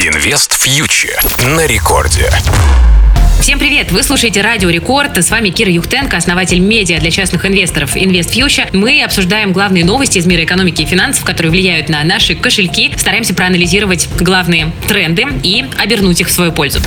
Инвест фьючер на рекорде. Всем привет! Вы слушаете Радио Рекорд. С вами Кира Юхтенко, основатель медиа для частных инвесторов Invest Future. Мы обсуждаем главные новости из мира экономики и финансов, которые влияют на наши кошельки. Стараемся проанализировать главные тренды и обернуть их в свою пользу.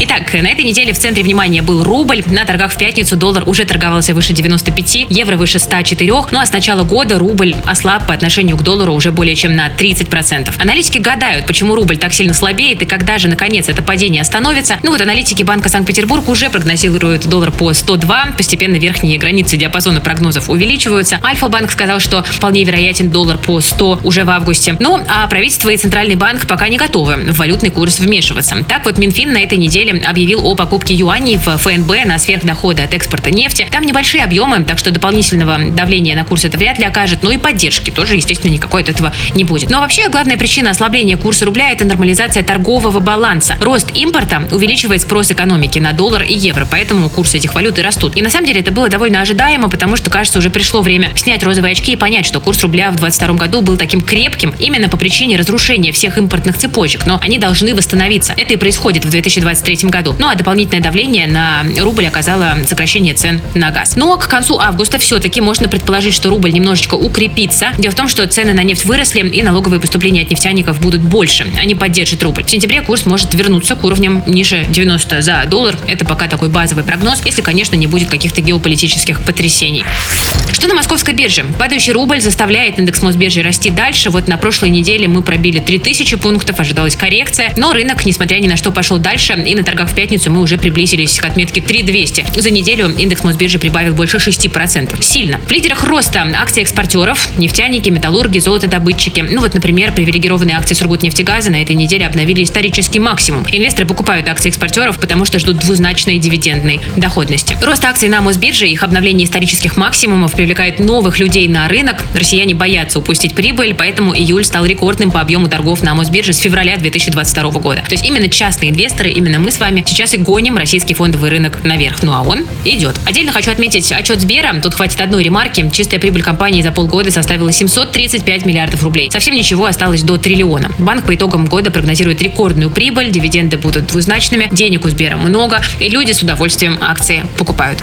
Итак, на этой неделе в центре внимания был рубль. На торгах в пятницу доллар уже торговался выше 95, евро выше 104. Ну а с начала года рубль ослаб по отношению к доллару уже более чем на 30%. Аналитики гадают, почему рубль так сильно слабеет и когда же, наконец, это падение остановится. Ну вот аналитики Банка Санкт-Петербург уже прогнозируют доллар по 102. Постепенно верхние границы диапазона прогнозов увеличиваются. Альфа-банк сказал, что вполне вероятен доллар по 100 уже в августе. Ну, а правительство и Центральный банк пока не готовы в валютный курс вмешиваться. Так вот, Минфин на этой неделе объявил о покупке юаней в ФНБ на сверхдоходы от экспорта нефти. Там небольшие объемы, так что дополнительного давления на курс это вряд ли окажет, но и поддержки тоже, естественно, никакой от этого не будет. Но вообще главная причина ослабления курса рубля – это нормализация торгового баланса. Рост импорта увеличивает спрос экономики на доллар и евро, поэтому курсы этих валют и растут. И на самом деле это было довольно ожидаемо, потому что, кажется, уже пришло время снять розовые очки и понять, что курс рубля в 2022 году был таким крепким именно по причине разрушения всех импортных цепочек. Но они должны восстановиться. Это и происходит в 2023 году. Ну а дополнительное давление на рубль оказало сокращение цен на газ. Но к концу августа все-таки можно предположить, что рубль немножечко укрепится. Дело в том, что цены на нефть выросли и налоговые поступления от нефтяников будут больше. Они поддержат рубль. В сентябре курс может вернуться к уровням ниже 90 за доллар. Это пока такой базовый прогноз, если, конечно, не будет каких-то геополитических потрясений. Что на московской бирже? Падающий рубль заставляет индекс Мосбиржи расти дальше. Вот на прошлой неделе мы пробили 3000 пунктов, ожидалась коррекция. Но рынок, несмотря ни на что, пошел дальше. И на торгах в пятницу мы уже приблизились к отметке 3200. За неделю индекс Мосбиржи прибавил больше 6%. Сильно. В лидерах роста акции экспортеров, нефтяники, металлурги, золотодобытчики. Ну вот, например, привилегированные акции Сургутнефтегаза на этой неделе обновили исторический максимум. Инвесторы покупают акции экспортеров, потому что ждут двузначной дивидендной доходности. Рост акций на Мосбирже, их обновление исторических максимумов привлекает новых людей на рынок. Россияне боятся упустить прибыль, поэтому июль стал рекордным по объему торгов на Мосбирже с февраля 2022 года. То есть именно частные инвесторы, именно мы с вами сейчас и гоним российский фондовый рынок наверх. Ну а он идет. Отдельно хочу отметить отчет Сбера. Тут хватит одной ремарки. Чистая прибыль компании за полгода составила 735 миллиардов рублей. Совсем ничего, осталось до триллиона. Банк по итогам года прогнозирует рекордную прибыль, дивиденды будут двузначными, денег у Сбера много, и люди с удовольствием акции покупают.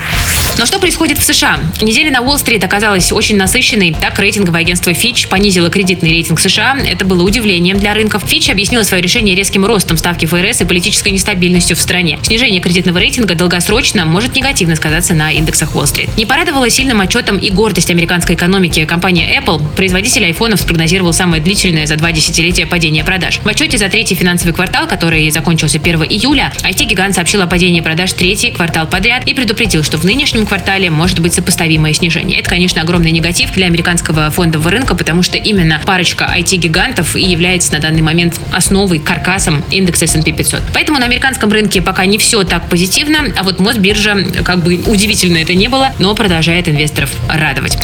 Но что происходит в США? Неделя на Уолл-стрит оказалась очень насыщенной. Так рейтинговое агентство Fitch понизило кредитный рейтинг США. Это было удивлением для рынков. Fitch объяснила свое решение резким ростом ставки ФРС и политической нестабильностью в стране. Снижение кредитного рейтинга долгосрочно может негативно сказаться на индексах Уолл-стрит. Не порадовала сильным отчетом и гордость американской экономики. Компания Apple, производитель айфонов, спрогнозировал самое длительное за два десятилетия падение продаж. В отчете за третий финансовый квартал, который закончился 1 июля, IT-гигант сообщил о падении продаж третий квартал подряд и предупредил, что в нынешнем квартале может быть сопоставимое снижение. Это, конечно, огромный негатив для американского фондового рынка, потому что именно парочка IT-гигантов и является на данный момент основой, каркасом индекса S&P 500. Поэтому на американском рынке пока не все так позитивно, а вот Мосбиржа, как бы удивительно это не было, но продолжает инвесторов радовать.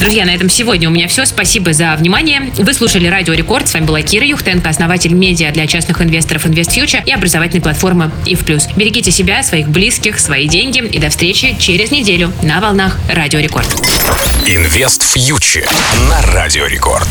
Друзья, на этом сегодня у меня все. Спасибо за внимание. Вы слушали Радио Рекорд. С вами была Кира Юхтенко, основатель медиа для частных инвесторов InvestFuture и образовательной платформы IF+. Берегите себя, своих близких, свои деньги и до встречи через неделю на волнах Радио Рекорд. InvestFuture на Радио Рекорд.